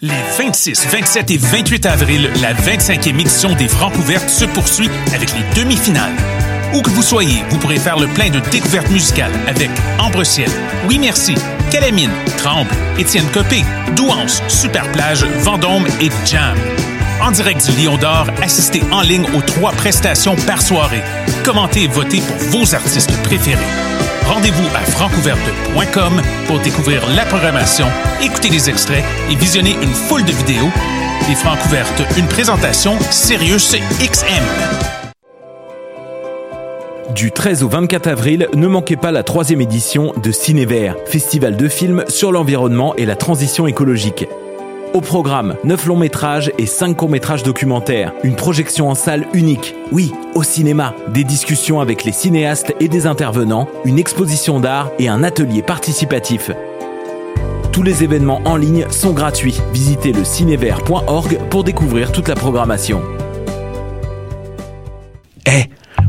Les 26, 27 et 28 avril, la 25e édition des Francs ouvertes se poursuit avec les demi-finales. Où que vous soyez, vous pourrez faire le plein de découvertes musicales avec Ambre Ciel, Oui Merci, Calamine, Tremble, Étienne Copé, Douance, Superplage, Vendôme et Jam. En direct du Lion d'Or, assistez en ligne aux trois prestations par soirée. Commentez et votez pour vos artistes préférés. Rendez-vous à francouverte.com pour découvrir la programmation, écouter les extraits et visionner une foule de vidéos. Les Francouvertes, une présentation Sirius XM. Du 13 au 24 avril, ne manquez pas la troisième édition de Cinévert, festival de films sur l'environnement et la transition écologique. Au programme, 9 longs métrages et 5 courts métrages documentaires. Une projection en salle unique. Oui, au cinéma. Des discussions avec les cinéastes et des intervenants, une exposition d'art et un atelier participatif. Tous les événements en ligne sont gratuits. Visitez le cinévert.org pour découvrir toute la programmation. Eh,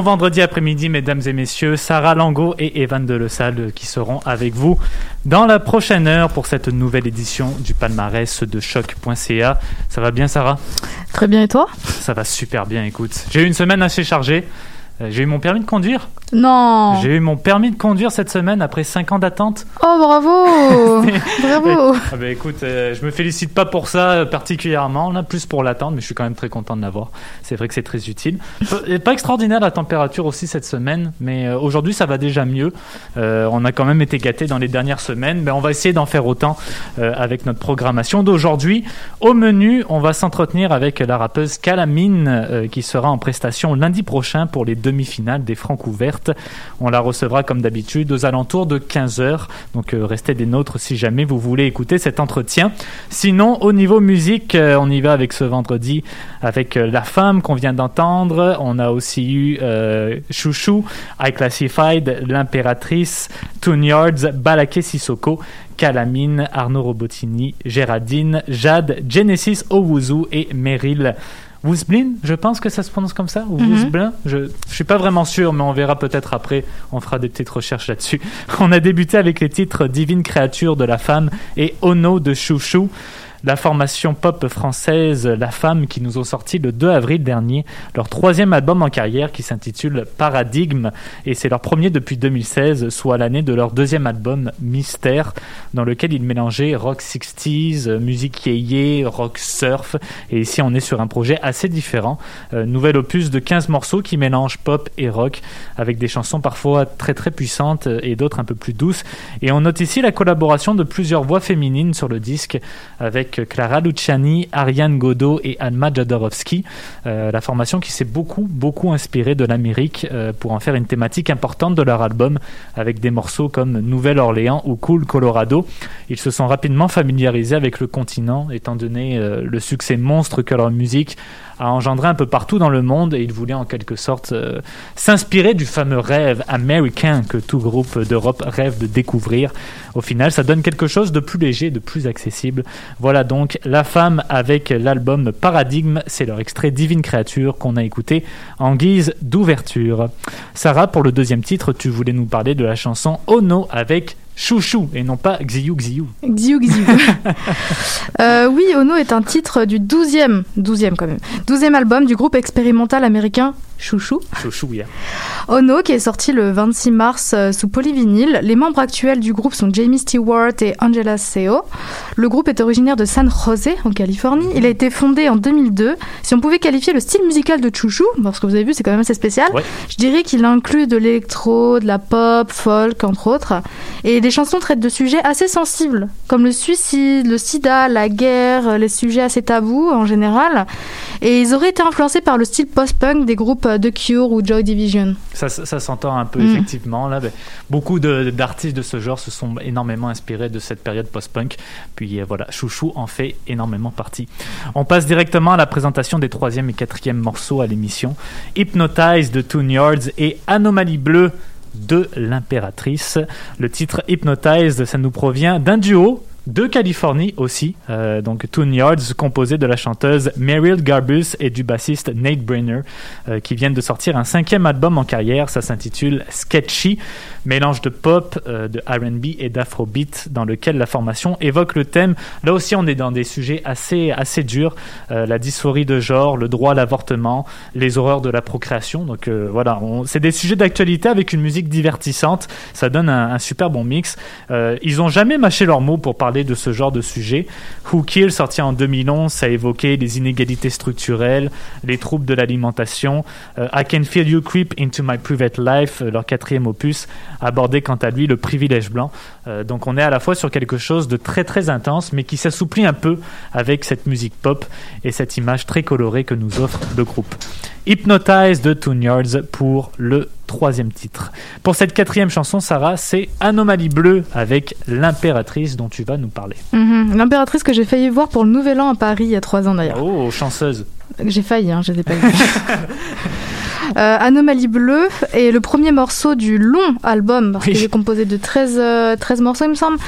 Bon vendredi après-midi, mesdames et messieurs. Sarah Lango et Evan Delessal qui seront avec vous dans la prochaine heure pour cette nouvelle édition du palmarès de choc.ca. Ça va bien, Sarah? Très bien, et toi? Ça va super bien, écoute. J'ai eu une semaine assez chargée. Euh, J'ai eu mon permis de conduire? Non J'ai eu mon permis de conduire cette semaine après 5 ans d'attente. Oh, bravo Bravo Ah bah écoute, euh, je me félicite pas pour ça euh, particulièrement, là, plus pour l'attente, mais je suis quand même très content de l'avoir. C'est vrai que c'est très utile. Peu- Pas extraordinaire la température aussi cette semaine, mais euh, aujourd'hui ça va déjà mieux. Euh, on a quand même été gâtés dans les dernières semaines, mais on va essayer d'en faire autant euh, avec notre programmation d'aujourd'hui. Au menu, on va s'entretenir avec la rappeuse Calamine euh, qui sera en prestation lundi prochain pour les demi-finales des Francs ouvertes. On la recevra comme d'habitude aux alentours de 15h. Donc euh, restez des nôtres si jamais vous voulez écouter cet entretien. Sinon, au niveau musique, euh, on y va avec ce vendredi avec euh, La Femme qu'on vient d'entendre. On a aussi eu Chouchou, I Classified, L'Impératrice, Toon Yards, Balaké Sissoko. Calamine, Arnaud Robotini, Géraldine, Jade, Genesis Owuzu et Meryl. Woosblin, je pense que ça se prononce comme ça, ou Mhm. Woosblin, je, je suis pas vraiment sûr, mais on verra peut-être après, on fera des petites recherches là-dessus. On a débuté avec les titres Divine créature de la femme et Ono de Chouchou. La formation pop française La Femme qui nous ont sorti le 2 avril dernier leur troisième album en carrière qui s'intitule Paradigme et c'est leur premier depuis 2016, soit l'année de leur deuxième album Mystère dans lequel ils mélangeaient rock 60s, euh, musique yéyé, rock surf et ici on est sur un projet assez différent. Euh, nouvel opus de 15 morceaux qui mélange pop et rock avec des chansons parfois très très puissantes et d'autres un peu plus douces. Et on note ici la collaboration de plusieurs voix féminines sur le disque avec Clara Luciani, Ariane Godot et Alma Jodorowsky. Euh, la formation qui s'est beaucoup beaucoup inspirée de l'Amérique euh, pour en faire une thématique importante de leur album avec des morceaux comme Nouvelle-Orléans ou Cool Colorado. Ils se sont rapidement familiarisés avec le continent étant donné euh, le succès monstre que leur musique a engendré un peu partout dans le monde et ils voulaient en quelque sorte euh, s'inspirer du fameux rêve américain que tout groupe d'Europe rêve de découvrir. Au final, ça donne quelque chose de plus léger, de plus accessible. Voilà donc La Femme avec l'album Paradigme, c'est leur extrait Divine Créature qu'on a écouté en guise d'ouverture. Sarah, pour le deuxième titre, tu voulais nous parler de la chanson Ono avec Chouchou et non pas Xiu Xiu. Xiu Xiu. Euh, oui, Ono est un titre du 12e, 12e quand même, 12e album du groupe expérimental américain Chouchou. Chouchou, yeah. Ono, qui est sorti le 26 mars euh, sous polyvinyle. Les membres actuels du groupe sont Jamie Stewart et Angela Seo. Le groupe est originaire de San José, en Californie. Il a été fondé en 2002. Si on pouvait qualifier le style musical de Chouchou, parce que vous avez vu, c'est quand même assez spécial, Ouais. je dirais qu'il inclut de l'électro, de la pop, folk, entre autres. Et les chansons traitent de sujets assez sensibles, comme le suicide, le sida, la guerre, les sujets assez tabous en général. Et ils auraient été influencés par le style post-punk des groupes The Cure ou Joy Division. Ça, ça, ça s'entend un peu Mm. effectivement. Là, Ben, beaucoup de- d'artistes de ce genre se sont énormément inspirés de cette période post-punk. Puis euh, voilà, Chouchou en fait énormément partie. On passe directement à la présentation des troisième et quatrième morceaux à l'émission. Hypnotize de Toon Yards et Anomalie Bleue de l'impératrice. Le titre Hypnotized, ça nous provient d'un duo de Californie aussi, euh, donc Toon Yards, composé de la chanteuse Meryl Garbus et du bassiste Nate Brenner, euh, qui viennent de sortir un cinquième album en carrière, ça s'intitule Sketchy, mélange de pop, euh, de R&B et d'afrobeat, dans lequel la formation évoque le thème. Là aussi, on est dans des sujets assez assez durs, euh, la dysphorie de genre, le droit à l'avortement, les horreurs de la procréation. Donc euh, voilà, c'est des sujets d'actualité avec une musique divertissante. Ça donne un, un super bon mix. Euh, ils ont jamais mâché leurs mots pour parler de ce genre de sujet. Who Kill, sorti en 2011, ça a évoqué les inégalités structurelles, les troubles de l'alimentation. Euh, I Can Feel You Creep Into My Private Life, euh, leur quatrième opus, abordait quant à lui le privilège blanc. Euh, donc on est à la fois sur quelque chose de très très intense, mais qui s'assouplit un peu avec cette musique pop et cette image très colorée que nous offre le groupe. Hypnotize de Toon Yards pour le troisième titre. Pour cette quatrième chanson, Sarah, c'est Anomalie Bleue avec l'impératrice dont tu vas nous parler. Mhm. L'impératrice que j'ai failli voir pour le Nouvel An à Paris il y a trois ans d'ailleurs. Oh, chanceuse. J'ai failli, hein, je les ai pas vus. Euh, Anomalie Bleue est le premier morceau du long album, parce Oui. qu'il est composé de 13, euh, 13 morceaux, il me semble.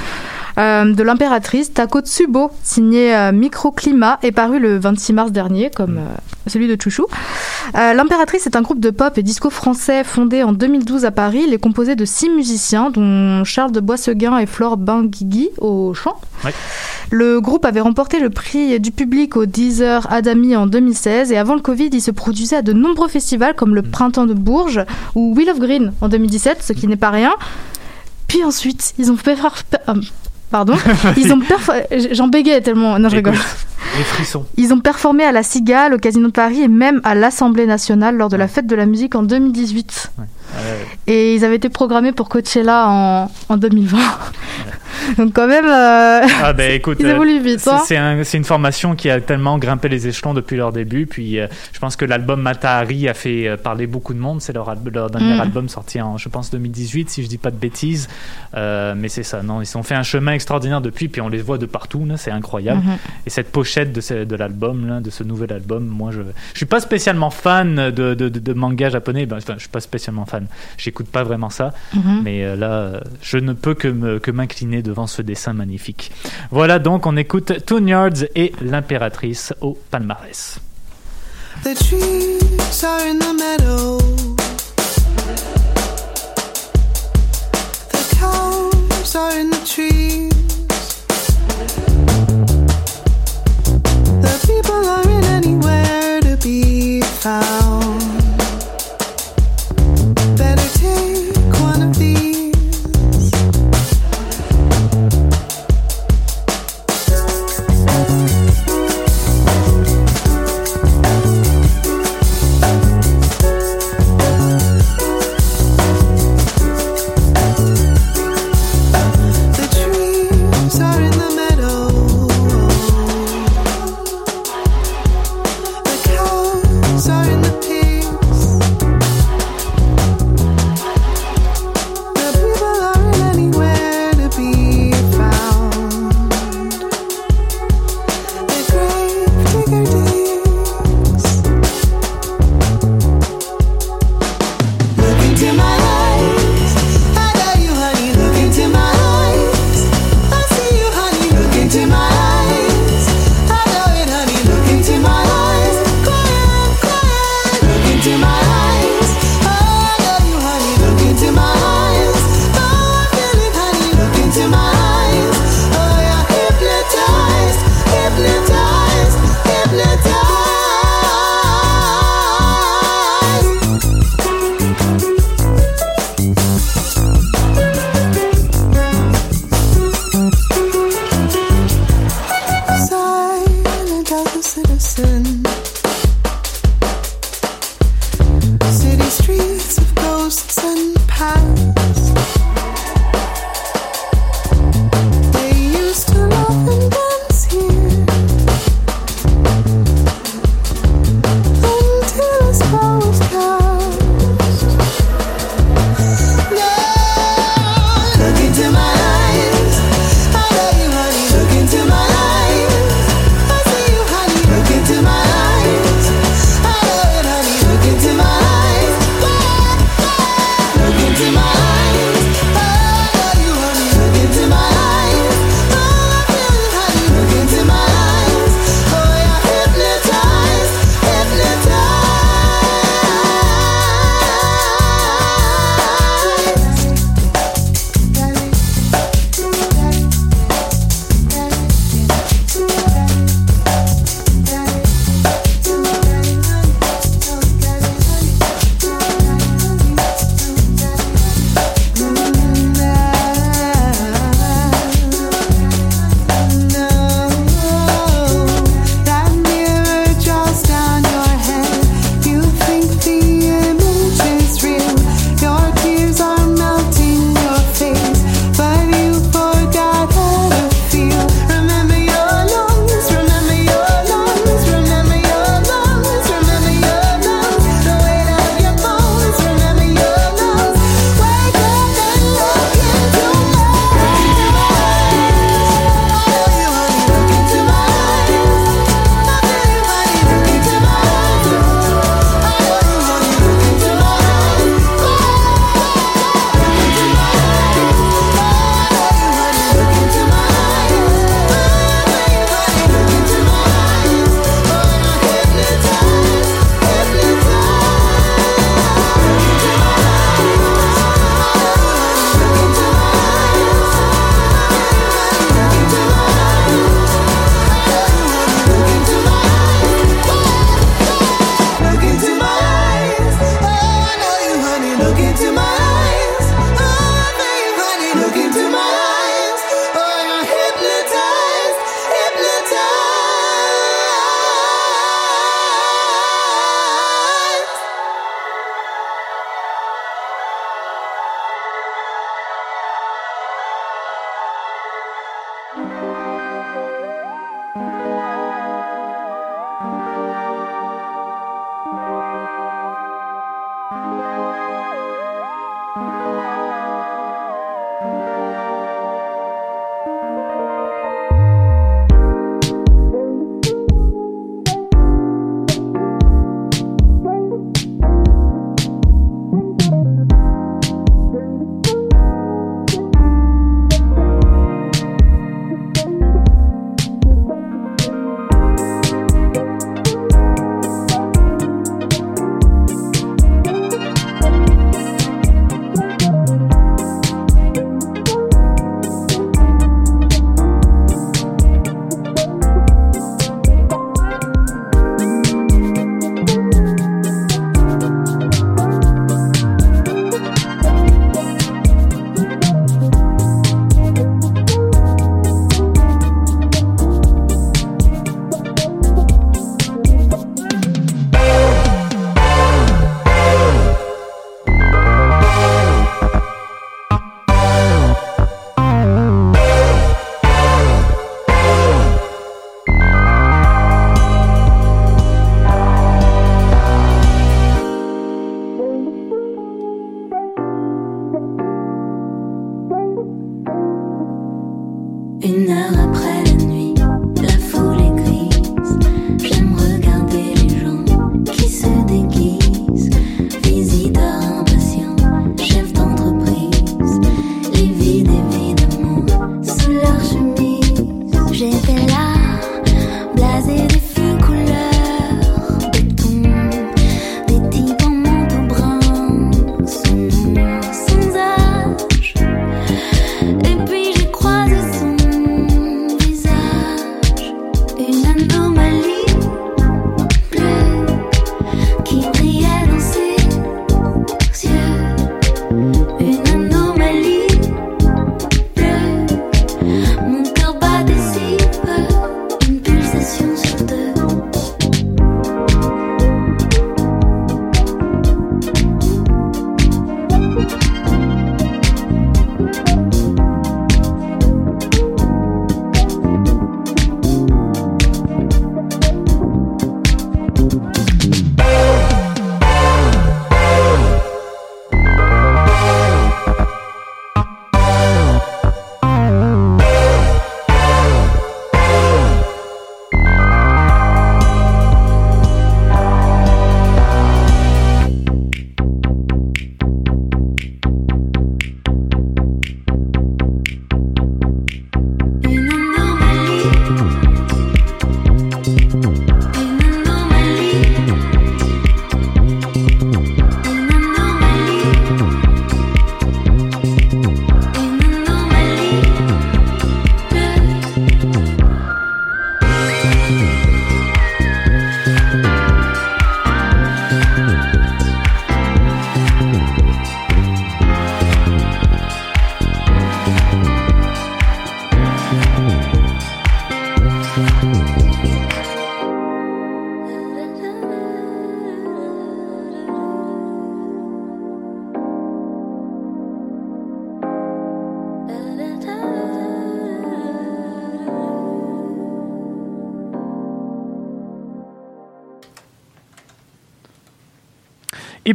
Euh, de l'impératrice Takotsubo, signé euh, Microclimat, est paru le 26 mars dernier, comme euh, celui de Chouchou. Euh, l'impératrice est un groupe de pop et disco français fondé en 2012 à Paris. Il est composé de six musiciens, dont Charles de Boisseguin et Flore Benguigui au chant. Ouais. Le groupe avait remporté le prix du public au Deezer Adami en 2016 et avant le Covid, il se produisait à de nombreux festivals comme le Printemps de Bourges ou Wheel of Green en 2017, ce qui n'est pas rien. Puis ensuite, ils ont fait faire... Pardon. Ils ont perfor- J'en bégayais tellement. Non, je rigole. Les frissons. Ils ont performé à la Cigale, au Casino de Paris et même à l'Assemblée nationale lors de la fête de la musique en 2018. Et ils avaient été programmés pour Coachella en, en 2020. Donc quand même, euh, Ah ben écoute, ils euh, évoluent vite. c'est hein. c'est un- c'est une formation qui a tellement grimpé les échelons depuis leur début. Puis euh, je pense que l'album Matahari a fait euh, parler beaucoup de monde. C'est leur, al- leur dernier Mm. album sorti en, je pense, 2018, si je dis pas de bêtises. Mais c'est ça, non, ils ont fait un chemin extraordinaire depuis. Puis on les voit de partout, là, c'est incroyable. Mhm. Et cette pochette de, ce- de l'album, là, de ce nouvel album, moi je, je suis pas spécialement fan de, de, de- de manga japonais. Ben, enfin, je suis pas spécialement fan. J'écoute pas vraiment ça. Mhm. Mais euh, là, je ne peux que me- que m'incliner devant ce dessin magnifique. Voilà donc, on écoute Toon Yards et l'impératrice au palmarès. The trees are in the meadow.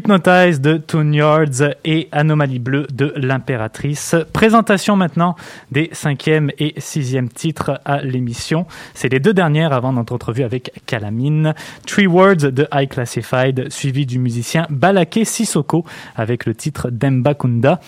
Hypnotize de Toon Yards et Anomalie Bleue de l'Impératrice. Présentation maintenant des cinquième et sixième titres à l'émission. C'est les deux dernières avant notre entrevue avec Calamine. Three Words de High Classified, suivi du musicien Balaké Sissoko avec le titre Demba Kunda.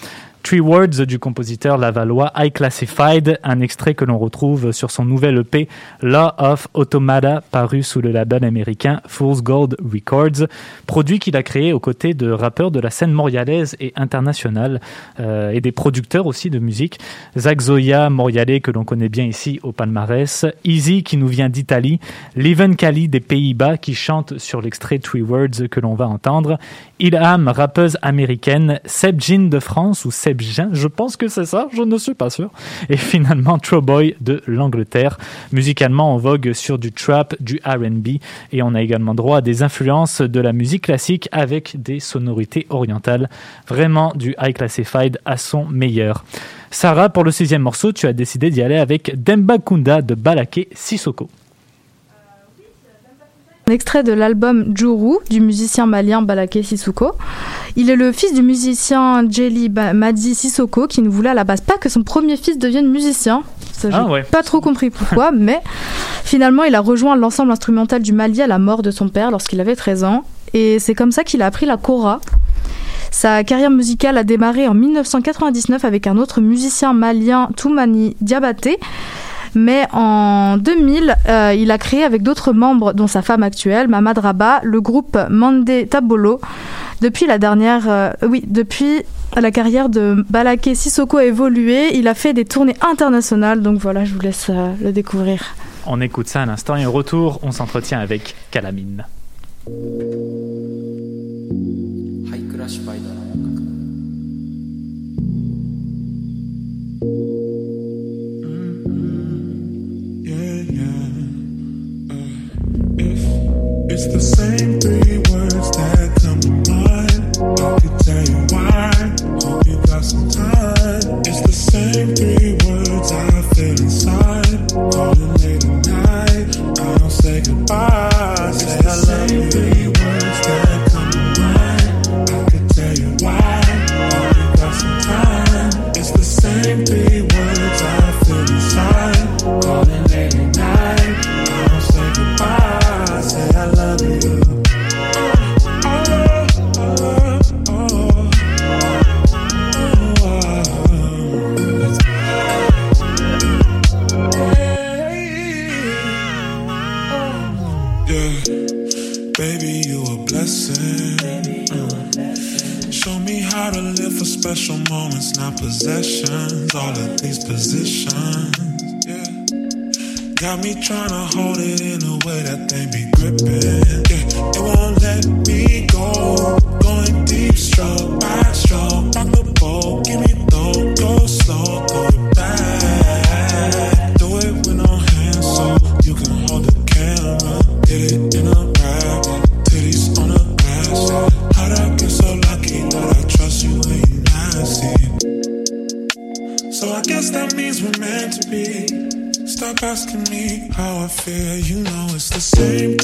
Three Words du compositeur lavallois High Classified, un extrait que l'on retrouve sur son nouvel EP Law of Automata, paru sous le label américain Fool's Gold Records, produit qu'il a créé aux côtés de rappeurs de la scène montréalaise et internationale euh, et des producteurs aussi de musique. Zach Zoya, montréalais que l'on connaît bien ici au palmarès, Easy qui nous vient d'Italie, Leven Kali des Pays-Bas qui chante sur l'extrait Three Words que l'on va entendre, Ilham, rappeuse américaine, Seb Jean de France ou Seb Jean, je pense que c'est ça, je ne suis pas sûr. Et finalement Boy de l'Angleterre, musicalement en vogue sur du trap, du R&B et on a également droit à des influences de la musique classique avec des sonorités orientales. Vraiment du high classified à son meilleur. Sarah, pour le sixième morceau, tu as décidé d'y aller avec Demba Kunda de Balaké Sissoko. Un extrait de l'album Juru du musicien malien Balaké Sissoko. Il est le fils du musicien Jelly Madi Sissoko qui ne voulait à la base pas que son premier fils devienne musicien. Ça, j'ai Ah ouais. pas trop compris pourquoi, mais finalement il a rejoint l'ensemble instrumental du Mali à la mort de son père lorsqu'il avait 13 ans. Et c'est comme ça qu'il a appris la kora. Sa carrière musicale a démarré en 1999 avec un autre musicien malien, Toumani Diabaté. Mais en 2000, euh, il a créé avec d'autres membres, dont sa femme actuelle, Mamad Rabat, le groupe Mandé Tabolo. Depuis la dernière, euh, oui, depuis la carrière de Balaké Sissoko a évolué. Il a fait des tournées internationales, donc voilà, je vous laisse euh, le découvrir. On écoute ça à l'instant et au retour, on s'entretient avec Calamine. Night, I don't say goodbye. Say I love you. Me how to live for special moments, not possessions. All of these positions. Yeah. Got me trying to hold it in a way that they be gripping. Yeah, it won't let me go. Going deep, stroke by stroke. Rock the boat, give me though. Go slow, go asking me how I feel. You know it's the same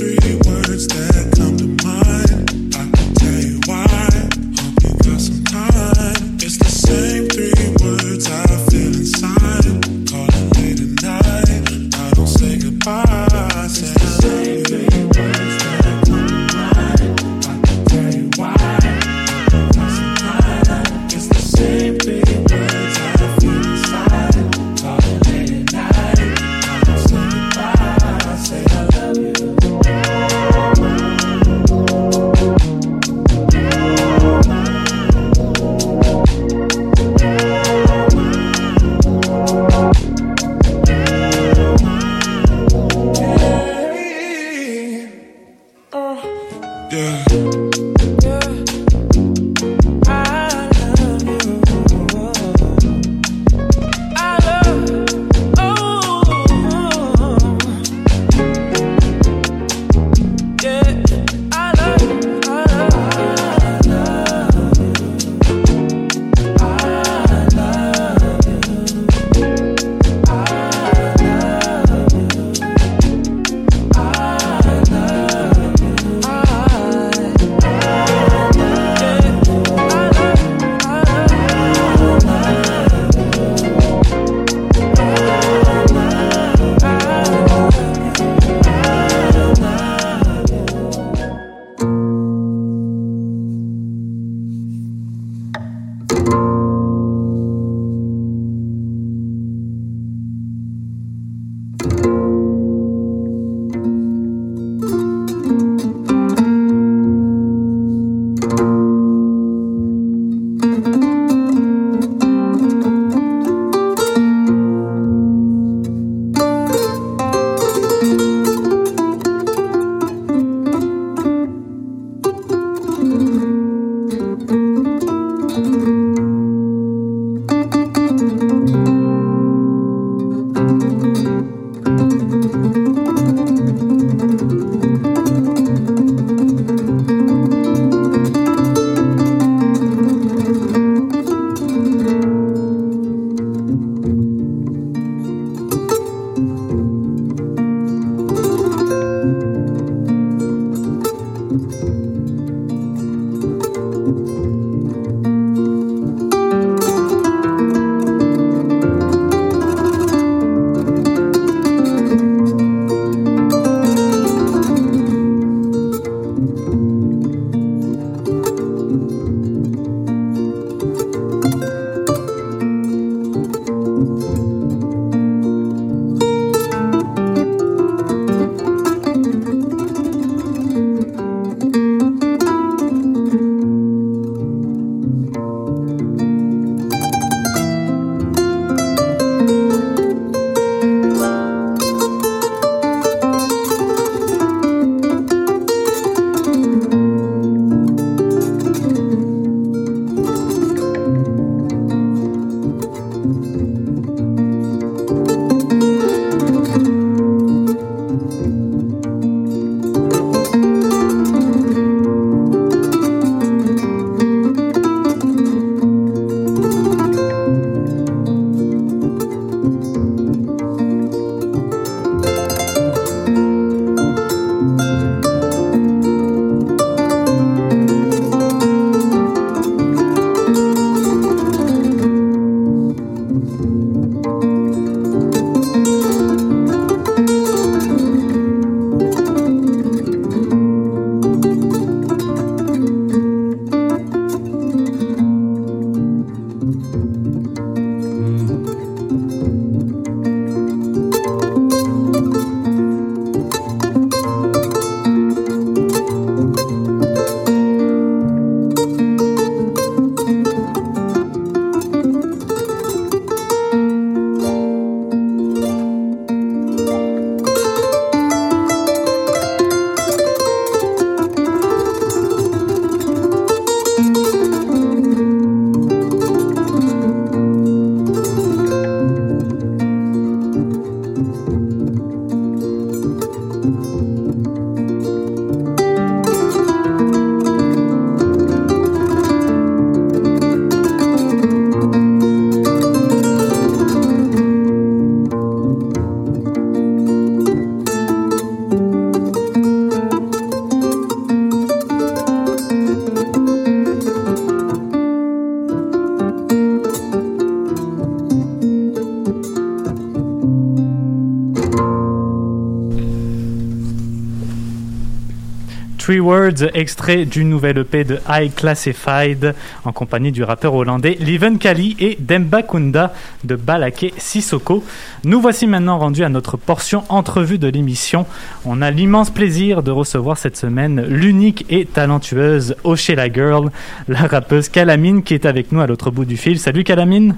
Three Words, extrait du nouvel EP de High Classified, en compagnie du rappeur hollandais Liven Kali et Demba Kunda de Balaké Sissoko. Nous voici maintenant rendus à notre portion entrevue de l'émission. On a l'immense plaisir de recevoir cette semaine l'unique et talentueuse Oshela Girl, la rappeuse Calamine qui est avec nous à l'autre bout du fil. Salut Calamine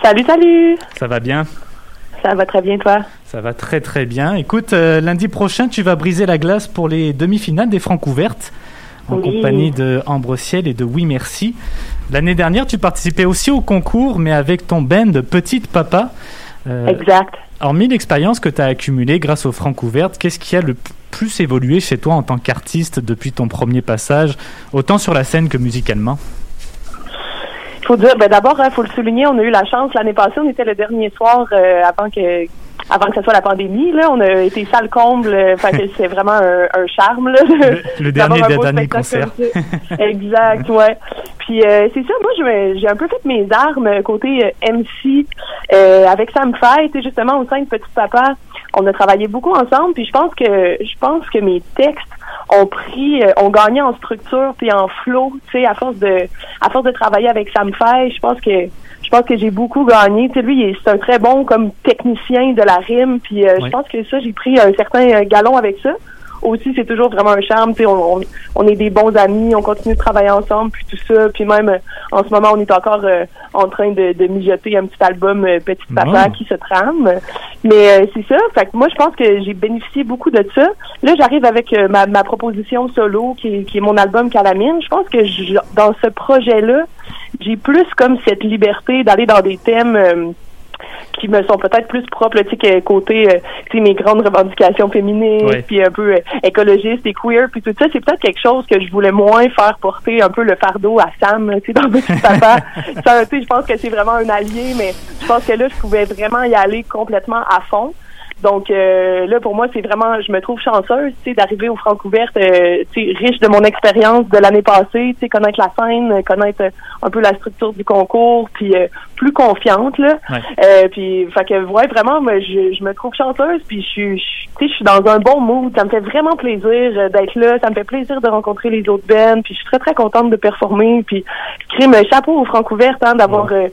Salut, salut Ça va bien? Ça va très bien, toi? Ça va très très bien. Écoute, euh, lundi prochain, tu vas briser la glace pour les demi-finales des Francs ouvertes en Oui. compagnie de Ambre Ciel et de Oui Merci. L'année dernière, tu participais aussi au concours, mais avec ton band Petite Papa. Euh, Exact. Hormis l'expérience que tu as accumulée grâce aux Francs ouvertes, qu'est-ce qui a le plus évolué chez toi en tant qu'artiste depuis ton premier passage, autant sur la scène que musicalement? Faut dire, ben d'abord, il faut le souligner, on a eu la chance l'année passée, on était le dernier soir euh, avant que avant que ce soit la pandémie, là, on a été salle comble, euh, fait que c'est vraiment un, un charme. Là, Le, le dernier des derniers concerts. Exact, ouais. Puis euh, c'est ça, moi j'ai un peu fait mes armes côté euh, MC euh, avec Sam sais, justement au sein de Petit Papa. On a travaillé beaucoup ensemble, puis je pense que je pense que mes textes ont pris, euh, ont gagné en structure puis en flow, tu sais, à force de à force de travailler avec Sam Fay, je pense que je pense que j'ai beaucoup gagné. Tu sais, lui, c'est un très bon comme technicien de la rime, puis euh, je pense que ça, j'ai pris un certain euh, galon avec ça aussi c'est toujours vraiment un charme tu sais on, on, on est des bons amis on continue de travailler ensemble puis tout ça. Puis même euh, en ce moment on est encore euh, en train de, de mijoter un petit album euh, Petit Papa Oh. qui se trame. Mais euh, c'est ça. Fait que moi je pense que j'ai bénéficié beaucoup de ça. Là j'arrive avec euh, ma, ma proposition solo qui est, qui est mon album Calamine. Je pense que je- dans ce projet là j'ai plus comme cette liberté d'aller dans des thèmes euh, qui me sont peut-être plus propres, tu sais, côté, euh, tu sais, mes grandes revendications féministes, Ouais. puis un peu euh, écologistes et queer, puis tout ça, c'est peut-être quelque chose que je voulais moins faire porter un peu le fardeau à Sam, tu sais, dans Petit Papa. Ça, tu sais, je pense que c'est vraiment un allié, mais je pense que là, je pouvais vraiment y aller complètement à fond. Donc euh, là, pour moi, c'est vraiment, je me trouve chanceuse, tu sais, d'arriver au Francouverte, euh, tu sais, riche de mon expérience de l'année passée, tu sais, connaître la scène, connaître euh, un peu la structure du concours, puis euh, plus confiante là. Ouais. Euh, puis, fait que ouais, vraiment, moi, je, je me trouve chanceuse, puis je suis, je- tu sais, je suis dans un bon mood. Ça me fait vraiment plaisir euh, d'être là. Ça me fait plaisir de rencontrer les autres bands. Puis je suis très très contente de performer. Puis crime chapeau au Francouverte, hein, d'avoir. euh,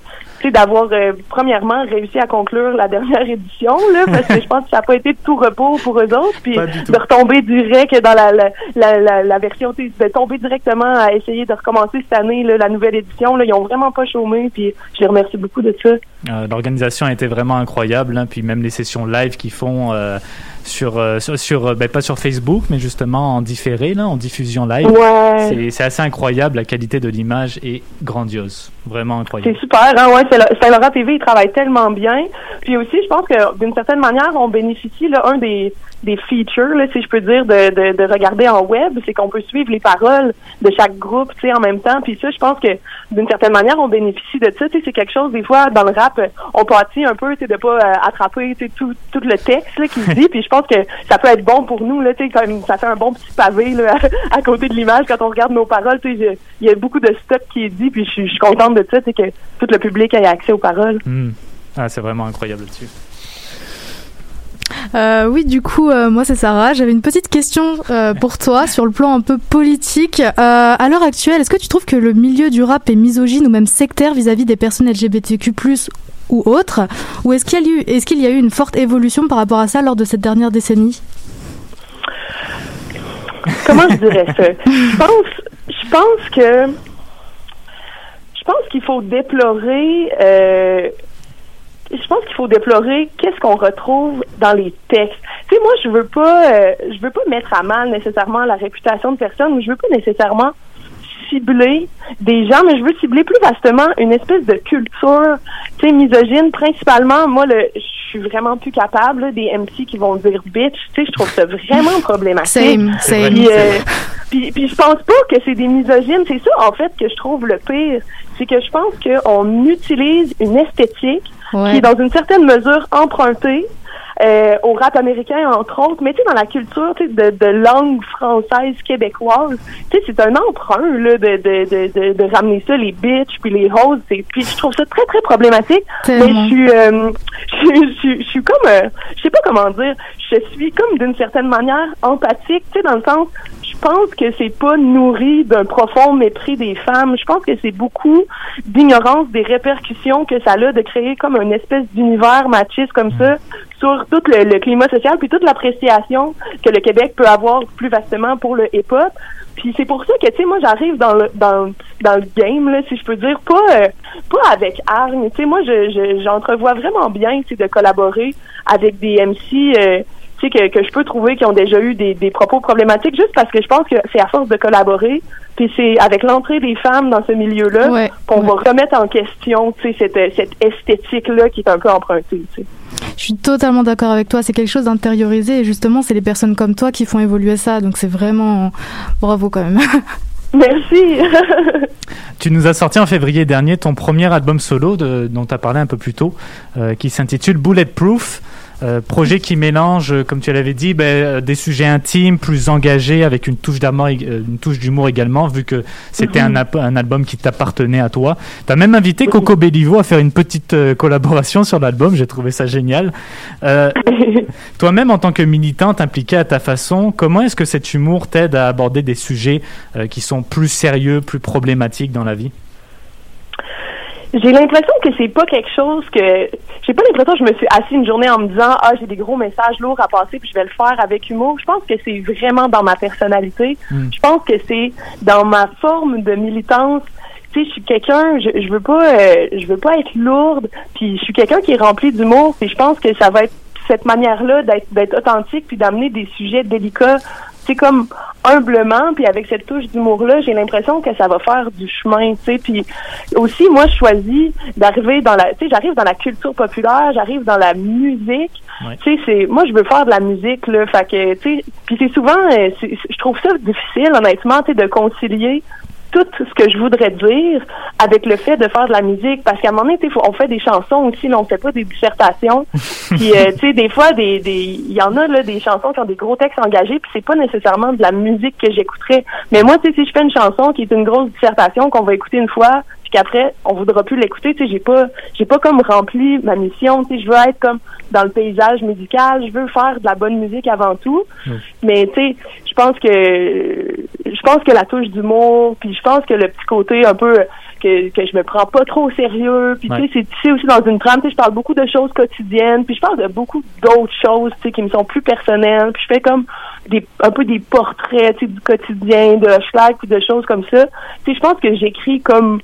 d'avoir euh, premièrement réussi à conclure la dernière édition là parce que je pense que ça n'a pas été de tout repos pour eux autres puis de retomber direct dans la la, la, la, la version de tomber directement à essayer de recommencer cette année là, la nouvelle édition là. Ils ont vraiment pas chômé puis je les remercie beaucoup de ça. Euh, L'organisation a été vraiment incroyable, hein, puis même les sessions live qu'ils font euh, sur, euh, sur, sur, euh, ben, pas sur Facebook, mais justement en différé, là, en diffusion live. Ouais. C'est- assez incroyable, la qualité de l'image est grandiose, vraiment incroyable. C'est super, hein, ouais, Saint-Laurent TV, il travaille tellement bien. Puis aussi, je pense que d'une certaine manière, on bénéficie, là, un des, des features, là, si je peux dire, de, de, de regarder en web, c'est qu'on peut suivre les paroles de chaque groupe, tu sais, en même temps. Puis ça, je pense que d'une certaine manière, on bénéficie de ça. Tu sais, c'est quelque chose, des fois, dans le rap, on pâtit un peu, tu sais, de pas euh, attraper, tu sais, tout, tout le texte, là, qui se dit. Puis je pense que ça peut être bon pour nous, là, tu sais, comme ça fait un bon petit pavé, là, à, côté de l'image quand on regarde nos paroles. Tu sais, il y a beaucoup de stock qui est dit, puis je suis- je suis contente de ça, tu sais, que tout le public ait accès aux paroles. Hmm. Ah, c'est vraiment incroyable là-dessus. Euh, oui, du coup, euh, moi c'est Sarah. J'avais une petite question euh, pour toi sur le plan un peu politique. Euh, à l'heure actuelle, est-ce que tu trouves que le milieu du rap est misogyne ou même sectaire vis-à-vis des personnes LGBTQ+ ou autres? Ou est-ce qu'il y, a eu- est-ce qu'il y a eu une forte évolution par rapport à ça lors de cette dernière décennie? Comment je dirais ça? Je pense, je pense que, je pense qu'il faut déplorer, euh, je pense qu'il faut déplorer qu'est-ce qu'on retrouve dans les textes. Tu sais, moi, je veux pas, euh, je veux pas mettre à mal nécessairement la réputation de personne, ou je veux pas nécessairement cibler des gens, mais je veux cibler plus vastement une espèce de culture, tu sais, misogyne. Principalement, moi, le, je suis vraiment plus capable là, des MC qui vont dire bitch. Tu sais, je trouve ça vraiment problématique. Same, same. Puis, euh, puis, puis je pense pas que c'est des misogynes. C'est ça, en fait, que je trouve le pire. C'est que je pense qu'on utilise une esthétique qui est dans une certaine mesure empruntée euh, au rap américain, entre autres, mais tu sais, dans la culture de, de langue française québécoise, tu sais, c'est un emprunt là, de, de, de, de, ramener ça, les bitches, puis les hoes, c'est- puis je trouve ça très, très problématique. Mais je suis, euh, je, suis- je, suis- je suis comme, euh, je sais pas comment dire, je suis comme d'une certaine manière empathique, tu sais, dans le sens, pense que c'est pas nourri d'un profond mépris des femmes. Je pense que c'est beaucoup d'ignorance des répercussions que ça a de créer comme une espèce d'univers machiste comme ça sur tout le, climat social puis toute l'appréciation que le Québec peut avoir plus vastement pour le hip-hop. Puis c'est pour ça que tu sais moi j'arrive dans le dans dans le game là si je peux dire pas euh, pas avec hargne tu sais moi je je- j'entrevois vraiment bien tu de collaborer avec des MC euh, tu sais que que je peux trouver qui ont déjà eu des des propos problématiques juste parce que je pense que c'est à force de collaborer puis c'est avec l'entrée des femmes dans ce milieu là qu'on va remettre en question tu sais cette cette esthétique là qui est un peu empruntée tu sais Je suis totalement d'accord avec toi. C'est quelque chose d'intériorisé et justement, c'est les personnes comme toi qui font évoluer ça. Donc c'est vraiment bravo quand même. Merci. Tu nous as sorti en février dernier ton premier album solo de- dont tu as parlé un peu plus tôt, euh, qui s'intitule Bulletproof. Euh, projet qui mélange, euh, comme tu l'avais dit, ben, euh, des sujets intimes, plus engagés, avec une touche d'amour, une touche d'humour également, vu que c'était un, album qui t'appartenait à toi. Tu as même invité Coco Bellivo à faire une petite euh, collaboration sur l'album. J'ai trouvé ça génial. Euh, Toi-même, en tant que militante impliquée à ta façon, comment est-ce que cet humour t'aide à aborder des sujets qui sont plus sérieux, plus problématiques dans la vie? J'ai l'impression que c'est pas quelque chose que j'ai pas l'impression que je me suis assise une journée en me disant ah j'ai des gros messages lourds à passer puis je vais le faire avec humour. Je pense que c'est vraiment dans ma personnalité. Mm. Je pense que c'est dans ma forme de militance. Tu sais, je suis quelqu'un, je, je veux pas, euh, je veux pas être lourde. Puis je suis quelqu'un qui est rempli d'humour. Puis je pense que ça va être cette manière-là d'être d'être authentique puis d'amener des sujets délicats. C'est comme humblement, puis avec cette touche d'humour-là, j'ai l'impression que ça va faire du chemin, tu sais. Puis aussi, moi, je choisis d'arriver dans la, tu sais, j'arrive dans la culture populaire, j'arrive dans la musique. Tu sais, c'est, moi, je veux faire de la musique, là. Fait que, tu sais, puis c'est souvent, euh, je trouve ça difficile, honnêtement, tu sais, de concilier tout ce que je voudrais dire avec le fait de faire de la musique. Parce qu'à un moment donné on fait des chansons aussi là, on fait pas des dissertations. Puis euh, tu sais des fois des des il y en a là des chansons qui ont des gros textes engagés puis c'est pas nécessairement de la musique que j'écouterais. Mais moi tu sais si je fais une chanson qui est une grosse dissertation qu'on va écouter une fois puis qu'après on voudra plus l'écouter tu sais j'ai pas j'ai pas comme rempli ma mission tu sais je veux être comme dans le paysage musical je veux faire de la bonne musique avant tout mais tu sais, je pense que je pense que la touche d'humour, puis je pense que le petit côté un peu que, que je me prends pas trop au sérieux, puis Ouais. tu sais, c'est aussi dans une trame, tu sais, je parle beaucoup de choses quotidiennes, puis je parle de beaucoup d'autres choses, tu sais, qui me sont plus personnelles, puis je fais comme des un peu des portraits, tu sais, du quotidien, de Schlag, puis de choses comme ça. Tu sais, je pense que j'écris comme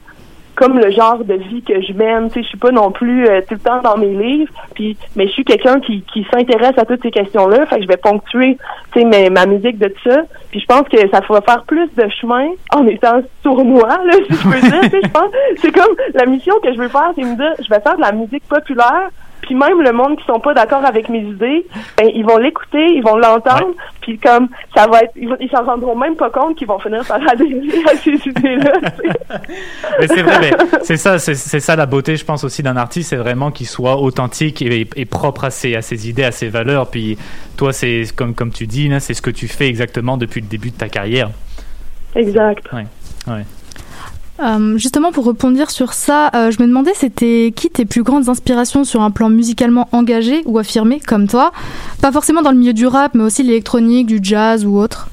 comme le genre de vie que je mène. Tu sais, je suis pas non plus euh, tout le temps dans mes livres, puis mais je suis quelqu'un qui, qui s'intéresse à toutes ces questions-là. Fait que je vais ponctuer, tu sais, ma musique de ça. Puis je pense que ça va faire plus de chemin en étant sournois, là, si je peux dire. Tu sais, je pense, c'est comme la mission que je veux faire, c'est me dire, je vais faire de la musique populaire. Puis même le monde qui sont pas d'accord avec mes idées, ben ils vont l'écouter, ils vont l'entendre, puis comme ça va être, ils ils s'en rendront même pas compte qu'ils vont finir par adhérer à ces idées-là. Mais c'est vrai, c'est ça, c'est ça la beauté, je pense aussi d'un artiste, c'est vraiment qu'il soit authentique et, et propre à ses, à ses idées, à ses valeurs. Puis toi, c'est comme comme tu dis, c'est ce que tu fais exactement depuis le début de ta carrière. Exact. Ouais, ouais. Euh, justement, pour rebondir sur ça, euh, je me demandais c'était qui tes plus grandes inspirations sur un plan musicalement engagé ou affirmé, comme toi? Pas forcément dans le milieu du rap, mais aussi l'électronique, du jazz ou autre.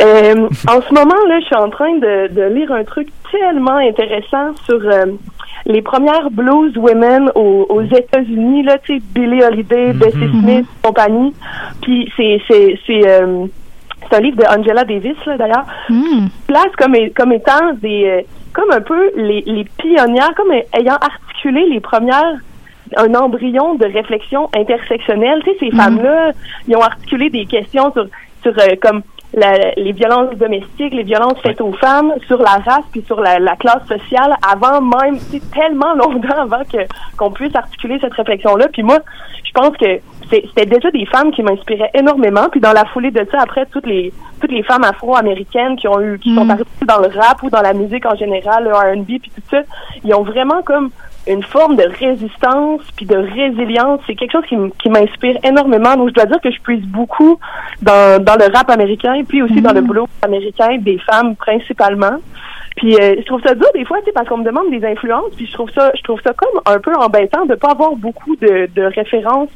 Euh, en ce moment, là, je suis en train de, de lire un truc tellement intéressant sur euh, les premières blues women aux, aux États-Unis, là, tu sais, Billie Holiday, Bessie Smith, compagnie. Puis c'est c'est c'est euh, c'est un livre de Angela Davis, là, d'ailleurs. Place comme comme étant des euh, comme un peu les, les pionnières, comme ayant articulé les premières un embryon de réflexion intersectionnelle. Tu sais, ces femmes-là, ils ont articulé des questions sur, sur euh, comme la- les violences domestiques, les violences faites aux femmes, sur la race puis sur la, la classe sociale, avant même, tu sais, tellement longtemps avant que qu'on puisse articuler cette réflexion-là. Puis moi, je pense que c'était déjà des femmes qui m'inspiraient énormément. Puis dans la foulée de ça, après toutes les toutes les femmes afro-américaines qui ont eu qui sont parties dans le rap ou dans la musique en général, le R&B puis tout ça, ils ont vraiment comme une forme de résistance puis de résilience. C'est quelque chose qui, m'inspire énormément. Donc, je dois dire que je puise beaucoup dans, dans le rap américain puis aussi dans le blues américain des femmes principalement. Puis euh, je trouve ça dur des fois, tu sais, parce qu'on me demande des influences, puis je trouve ça, je trouve ça comme un peu embêtant de pas avoir beaucoup de, de références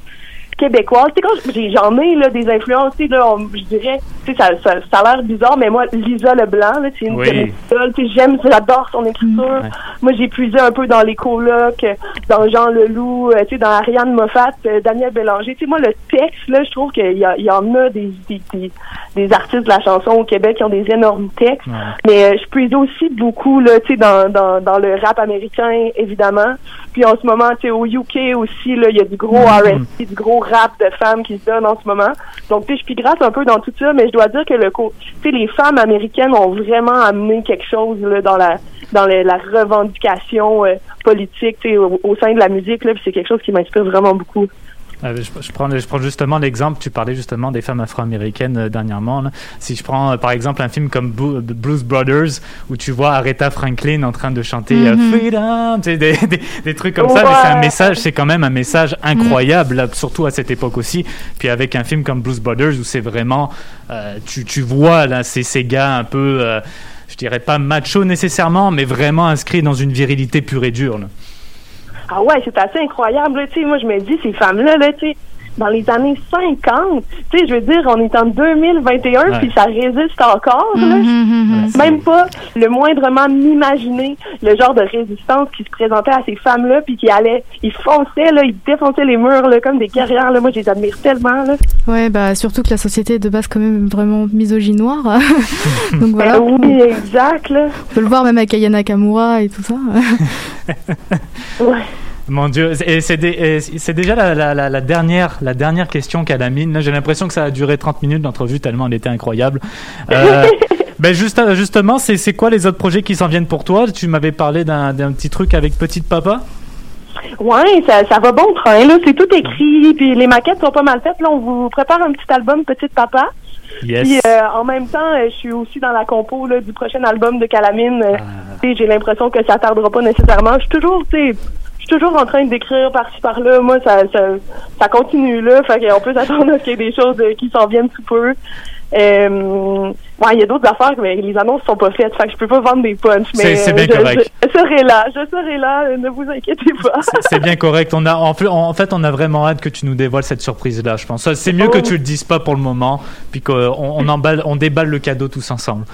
québécoise. Tu sais, quand j'en ai là, des influences, tu sais, là, on- je dirais, tu sais, ça, ça, ça a l'air bizarre, mais moi, Lisa Leblanc, là, c'est une Oui. Tu sais, j'aime, j'adore son écriture. Moi, j'ai puisé un peu dans les colocs, dans Jean Leloup, euh, tu sais, dans Ariane Moffat, euh, Daniel Bélanger. Tu sais, moi, le texte, là, je trouve qu'il y, a- il y en a des, des, des, des artistes de la chanson au Québec qui ont des énormes textes. Mais euh, je puise aussi beaucoup, là, tu sais, dans, dans, dans le rap américain, évidemment. Puis en ce moment, tu sais, au UK aussi, là, il y a du gros R&B, du gros rap de femmes qui se donne en ce moment. Donc, tu sais, je pigrasse un peu dans tout ça, mais je dois dire que le tu sais, les femmes américaines ont vraiment amené quelque chose, là, dans la dans la revendication euh, politique, au, au sein de la musique, là, c'est quelque chose qui m'inspire vraiment beaucoup. Euh, je, je prends, je prends justement l'exemple, tu parlais justement des femmes afro-américaines euh, dernièrement. là. Si je prends euh, par exemple un film comme Blu- Blues Brothers, où tu vois Aretha Franklin en train de chanter Mhm. Freedom, tu sais, des, des, des trucs comme ça, mais c'est un message, c'est quand même un message incroyable, là, surtout à cette époque aussi. Puis avec un film comme Blues Brothers, où c'est vraiment, tu, tu vois là, ces, ces gars un peu, je dirais pas macho nécessairement, mais vraiment inscrits dans une virilité pure et dure. là. Ah ouais, c'est assez incroyable. Tu sais, moi, je me dis, ces femmes-là, là, tu sais, dans les années 50, tu sais, je veux dire, on est en 2021, Ouais. puis ça résiste encore. là. Même pas le moindrement m'imaginer le genre de résistance qui se présentait à ces femmes-là, puis qui allaient, ils fonçaient, là, ils défonçaient les murs là, comme des guerrières. Là. Moi, je les admire tellement. Là. Ouais, bah surtout que la société est de base quand même vraiment misogynoire. Donc voilà. Ben oui, exact. Là. On peut le voir même avec Aya Nakamura et tout ça. Mon Dieu, et c'est déjà la, la- la- la dernière, la dernière question qu'elle a mine. J'ai l'impression que ça a duré 30 minutes l'entrevue tellement elle était incroyable. Euh, ben juste, justement, c'est quoi les autres projets qui s'en viennent pour toi? Tu m'avais parlé d'un petit truc avec Petite Papa. Ouais, ça, ça va bon train. Là, c'est tout écrit, puis les maquettes sont pas mal faites. Là, on vous prépare un petit album Petite Papa. Yes. Puis euh, en même temps, euh, je suis aussi dans la compo là, du prochain album de Calamine. Sais, J'ai l'impression que ça tardera pas nécessairement. Je suis toujours, tu sais, je suis toujours en train d'écrire par-ci par-là. Moi, ça, ça, ça continue là. Fait qu'on peut s'attendre à ce qu'il y ait des choses euh, qui s'en viennent sous peu. Euh, ouais, il y a d'autres affaires, mais les annonces sont pas faites. Fait que je peux pas vendre des punchs. Mais c'est bien je, correct. Je, je serai là. Je serai là. euh, Ne vous inquiétez pas. C'est bien correct. On a, en, fait- en fait, on a vraiment hâte que tu nous dévoiles cette surprise-là. Je pense. C'est mieux que tu le dises pas pour le moment, puis qu'on on emballe, on déballe le cadeau tous ensemble.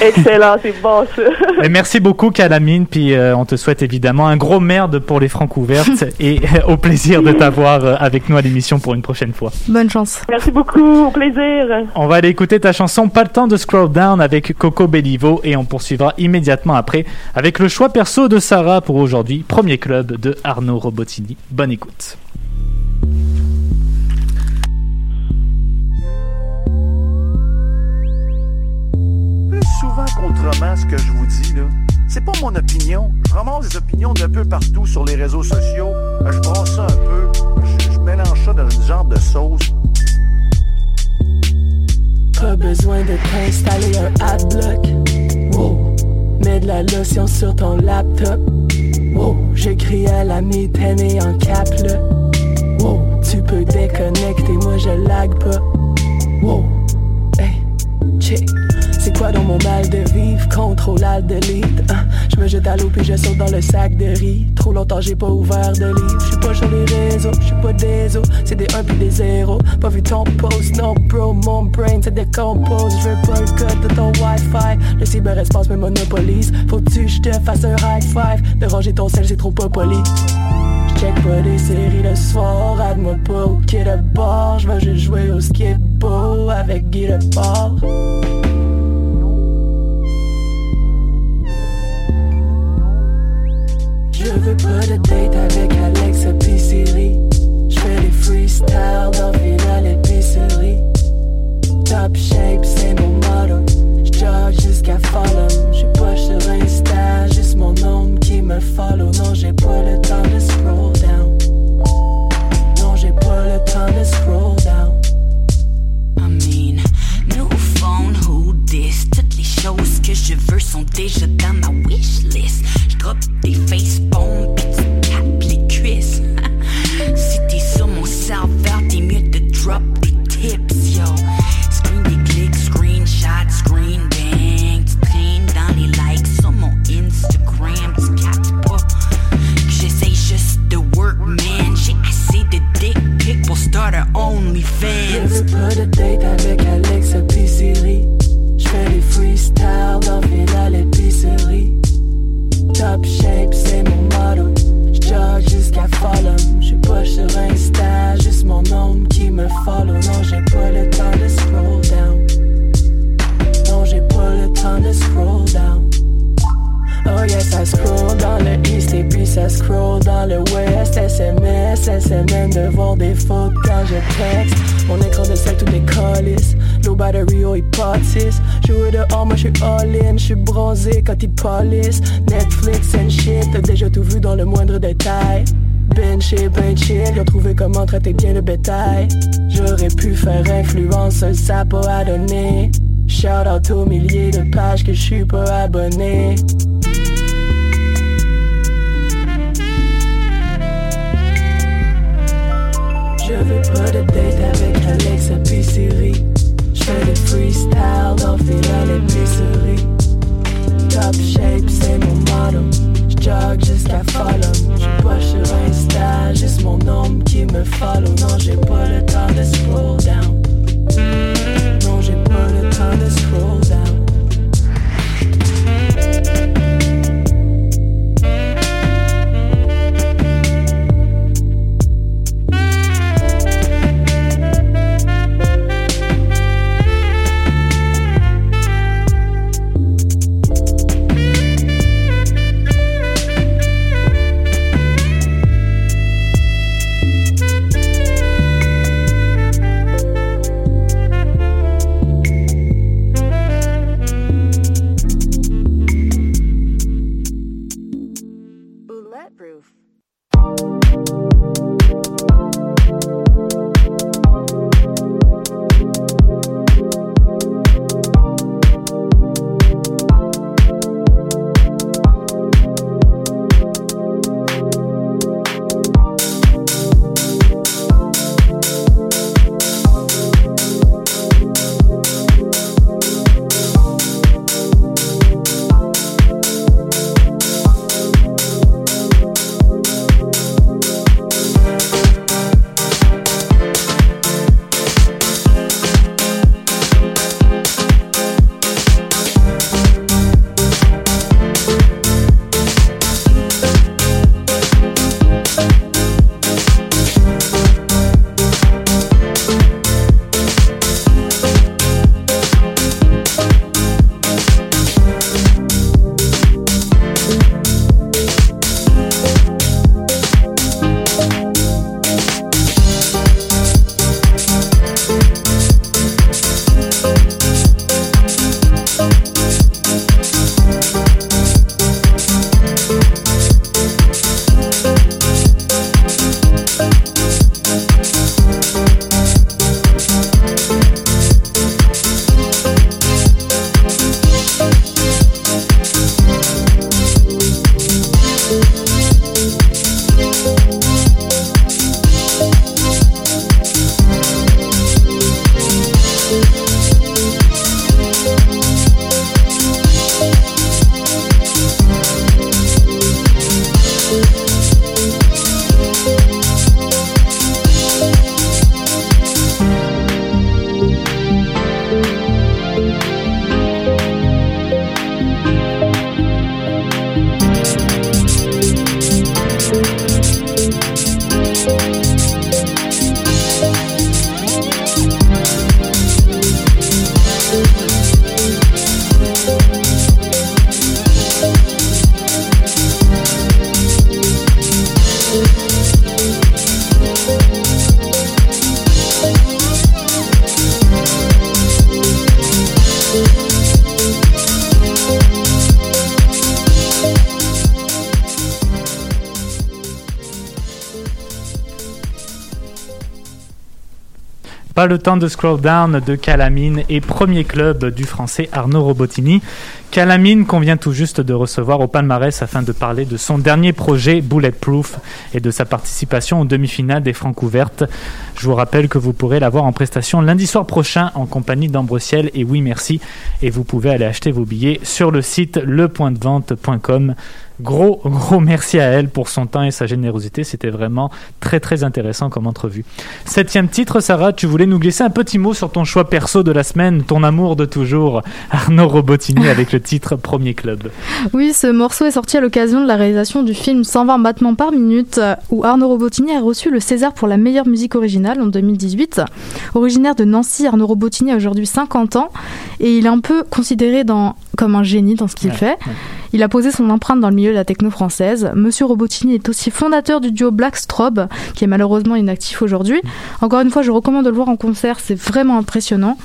Excellent, c'est bon ça. Et merci beaucoup, Calamine. Puis euh, on te souhaite évidemment un gros merde pour les francs ouvertes et au plaisir de t'avoir euh, avec nous à l'émission pour une prochaine fois. Bonne chance. Merci beaucoup. Au plaisir. On va aller écouter ta chanson Pas le temps de scroll down avec Coco Bellivo et on poursuivra immédiatement après avec le choix perso de Sarah pour aujourd'hui, premier club de Arnaud Robotini. Bonne écoute. Plus souvent qu'autrement, ce que je vous dis, c'est pas mon opinion. Je ramasse des opinions d'un peu partout sur les réseaux sociaux. Je brasse ça un peu. Je, je mélange ça dans une genre de sauce. Pas besoin de t'installer un adblock. Wow. Mets de la lotion sur ton laptop. Wow. J'écris à la mi-tannée en cap là. Wow. Tu peux déconnecter, moi je lag pas. Wow. Hey, check. C'est dans mon mal de vivre? Contrôle alt delete. Hein. Je me jette à l'eau puis je saute dans le sac de riz. Trop longtemps j'ai pas ouvert de livre. J'suis pas sur les réseaux, j'suis pas des os. C'est des 1 puis des 0. Pas vu ton post, non bro, mon brain se décompose. J'veux pas le code de ton Wi-Fi. Le cyberespace me monopolise. Faut-tu que je te fasse un high five? De ranger ton sel, c'est trop pas poli. J'check pas des séries le soir, aide-moi pas au quai de bord. J'vais juste jouer au skip-bo avec Guy. Je veux pas de date avec Alex pis Siri. J'fais des freestyles dans Villa l'épicerie. Top shape, c'est mon motto. J'jog jusqu'à follow. J'suis pas sur Insta, juste mon nom qui me follow. Non, j'ai pas le temps de scroll down. Non, j'ai pas le temps de scroll down. I mean, choses que je veux sont déjà dans ma wishlist. Je drop des face bombs pis tu tapes les cuisses. si t'es sur mon serveur, t'es mieux de drop des tips, yo. Screen des clics, screenshot, screen bang. Tu traînes dans les likes sur mon Instagram, tu captes pas. J'essaye juste de work, man. J'ai assez de dick pic pour start a Je 6 Jouer dehors, moi je suis all in, je suis bronzé quand ils polissent Netflix and shit, t'as déjà tout vu dans le moindre détail. Benché, benché, ils ont trouvé comment traiter bien le bétail. J'aurais pu faire influence, un sapot à donner. Shout out aux milliers de pages que je suis pas abonné. Je veux pas de date avec Alex et J'fais des freestyles dans à l'épicerie. Top shape, c'est mon motto. J'jog jusqu'à follow. J'suis pas sur Insta, juste mon nom qui me follow. Non, j'ai pas le temps de scroll down. Non, j'ai pas le temps de scroll Pas le temps de scroll down de Calamine et premier club du français Arnaud Robotini. Calamine qu'on vient tout juste de recevoir au palmarès afin de parler de son dernier projet Bulletproof et de sa participation aux demi-finales des Francs ouvertes. Je vous rappelle que vous pourrez l'avoir en prestation lundi soir prochain en compagnie d'Ambreciel et Oui Merci et vous pouvez aller acheter vos billets sur le site lepointdevente.com. Gros, gros merci à elle pour son temps et sa générosité. C'était vraiment très, très intéressant comme entrevue. Septième titre, Sarah, tu voulais nous glisser un petit mot sur ton choix perso de la semaine, ton amour de toujours, Arnaud Robotini avec le titre Premier Club. Oui, ce morceau est sorti à l'occasion de la réalisation du film 120 battements par minute, où Arnaud Robotini a reçu le César pour la meilleure musique originale en 2018. Originaire de Nancy, Arnaud Robotini a aujourd'hui 50 ans et il est un peu considéré dans, comme un génie dans ce qu'il Ouais, fait. ouais. Il a posé son empreinte dans le milieu de la techno française. Monsieur Robotini est aussi fondateur du duo Black Strobe, qui est malheureusement inactif aujourd'hui. Encore une fois, je recommande de le voir en concert, c'est vraiment impressionnant.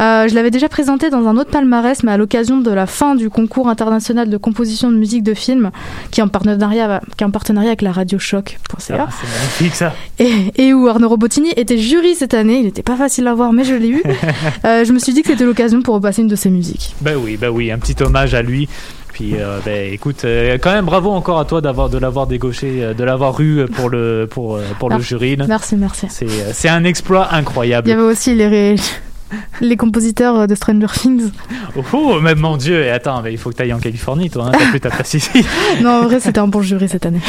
Euh, je l'avais déjà présenté dans un autre palmarès, mais à l'occasion de la fin du concours international de composition de musique de film, qui est en partenariat, qui est en partenariat avec la radio choc.ca, Ah, c'est magnifique ça. et, et où Arnaud Robotini était jury cette année. Il n'était pas facile à voir, mais je l'ai eu. Euh, je me suis dit que c'était l'occasion pour repasser une de ses musiques. Ben oui, ben oui, un petit hommage à lui. Puis, euh, ben, écoute, euh, quand même, bravo encore à toi d'avoir de l'avoir dégauché, euh, de l'avoir eu pour le pour pour le jury. Merci, merci. C'est un exploit incroyable. Il y avait aussi les, les compositeurs de Stranger Things. Oh, oh, mais mon Dieu, et attends, mais il faut que tu ailles en Californie, toi. Hein, T'as plus ta place ici. Non, en vrai, c'était un bon jury cette année.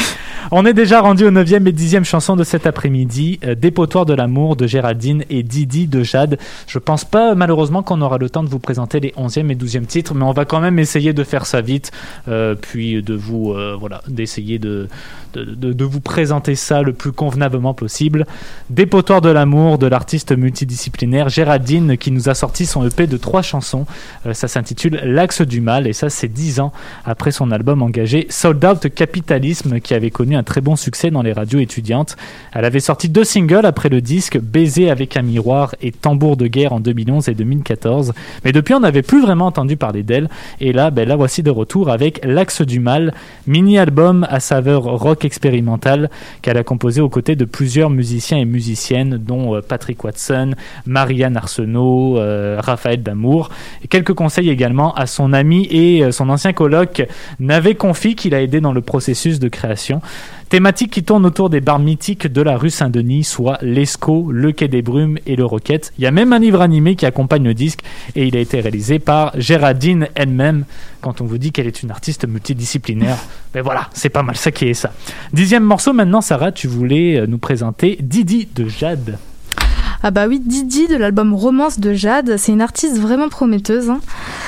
On est déjà rendu aux 9e et 10e chansons de cet après-midi. Euh, Dépotoir de l'amour de Géraldine et Didi de Jade. Je pense pas, malheureusement, qu'on aura le temps de vous présenter les 11e et 12e titres, mais on va quand même essayer de faire ça vite, euh, puis de vous, euh, voilà, d'essayer de, de, de- de vous présenter ça le plus convenablement possible. Dépotoir de l'amour de l'artiste multidisciplinaire Géraldine qui nous a sorti son EP de trois chansons. Euh, ça s'intitule L'axe du mal et ça c'est dix ans après son album engagé Sold Out Capitalisme qui avait connu un très bon succès dans les radios étudiantes. Elle avait sorti deux singles après le disque Baiser avec un miroir et Tambour de guerre en 2011 et 2014. Mais depuis on n'avait plus vraiment entendu parler d'elle et là ben, la voici de retour avec L'axe du mal, mini-album à saveur rock expérimental qu'elle a composé aux côtés de plusieurs musiciens et musiciennes dont euh, Patrick Watson, Marianne Arsenault, euh, Raphaël Damour et quelques conseils également à son ami et euh, son ancien coloc Navé Confi qui l'a aidé dans le processus de création. Thématique qui tourne autour des bars mythiques de la rue Saint-Denis, soit l'Esco, le Quai des Brumes et le Roquette. Il y a même un livre animé qui accompagne le disque et il a été réalisé par Géraldine elle-même. Quand on vous dit qu'elle est une artiste multidisciplinaire, ben voilà, c'est pas mal ça qui est ça. Dixième morceau maintenant, Sarah, tu voulais euh, nous présenter Didi de Jade. Ah bah oui, Didi de l'album Romance de Jade, c'est une artiste vraiment prometteuse. hein.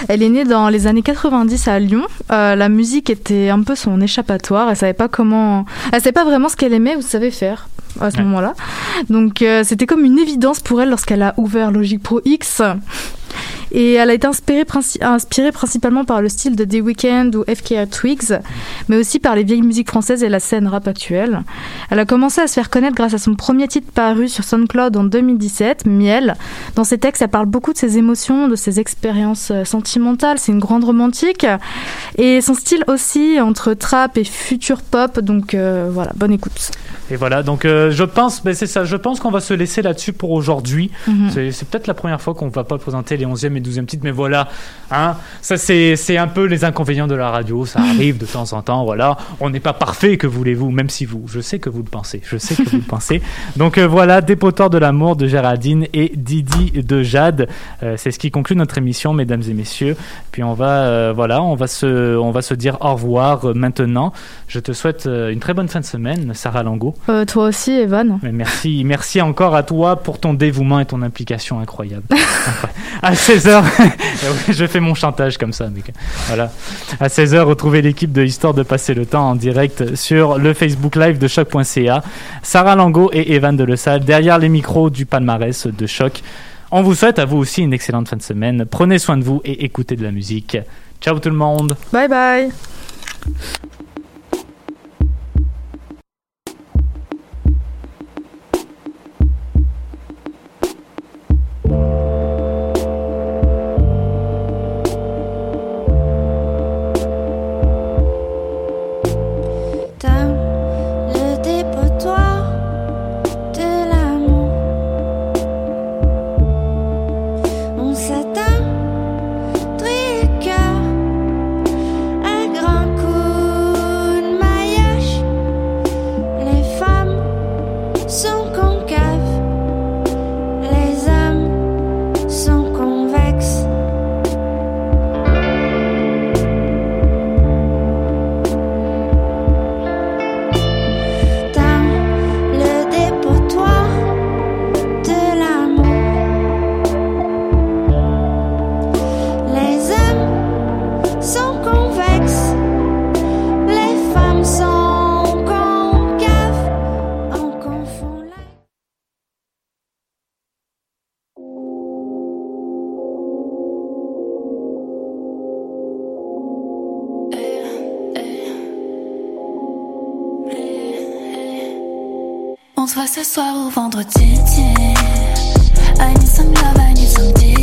Elle est née dans les années 90 à Lyon. Euh, la musique était un peu son échappatoire. Elle savait pas comment, elle savait pas vraiment ce qu'elle aimait ou savait faire à ce Ouais. moment-là. Donc euh, c'était comme une évidence pour elle lorsqu'elle a ouvert Logic Pro X. Et elle a été inspirée, princi- inspirée principalement par le style de The Weeknd ou FKR Twigs, mais aussi par les vieilles musiques françaises et la scène rap actuelle. Elle a commencé à se faire connaître grâce à son premier titre paru sur SoundCloud en 2017, Miel. Dans ses textes, elle parle beaucoup de ses émotions, de ses expériences euh, sentimentales. C'est une grande romantique. Et son style aussi, entre trap et future pop. Donc euh, voilà, bonne écoute. Et voilà, donc euh, je pense, ben c'est ça, je pense qu'on va se laisser là-dessus pour aujourd'hui. Mhm. C'est, c'est peut-être la première fois qu'on va pas présenter les 11e et 12e titres, mais voilà, hein, ça c'est, un peu les inconvénients de la radio, ça arrive de temps en temps, voilà. On n'est pas parfait, que voulez-vous, même si vous, je sais que vous le pensez, je sais que vous le pensez. Donc euh, voilà, Dépotoir de l'amour de Géraldine et Didi de Jade. Euh, c'est ce qui conclut notre émission, mesdames et messieurs. Puis on va, voilà, on va se, on va se dire au revoir maintenant. Je te souhaite une très bonne fin de semaine, Sarah Lango. Euh, toi aussi, Evan. Mais merci, merci encore à toi pour ton dévouement et ton implication incroyable. À 16h, je fais mon chantage comme ça, mec. Voilà. À 16h, retrouvez l'équipe de Histoire de passer le temps en direct sur le Facebook Live de choc.ca. Sarah Lango et Evan de Le Salle derrière les micros du palmarès de Choc. On vous souhaite à vous aussi une excellente fin de semaine. Prenez soin de vous et écoutez de la musique. Ciao tout le monde. Bye bye. ce soir ou vendredi. I need some love, I need some.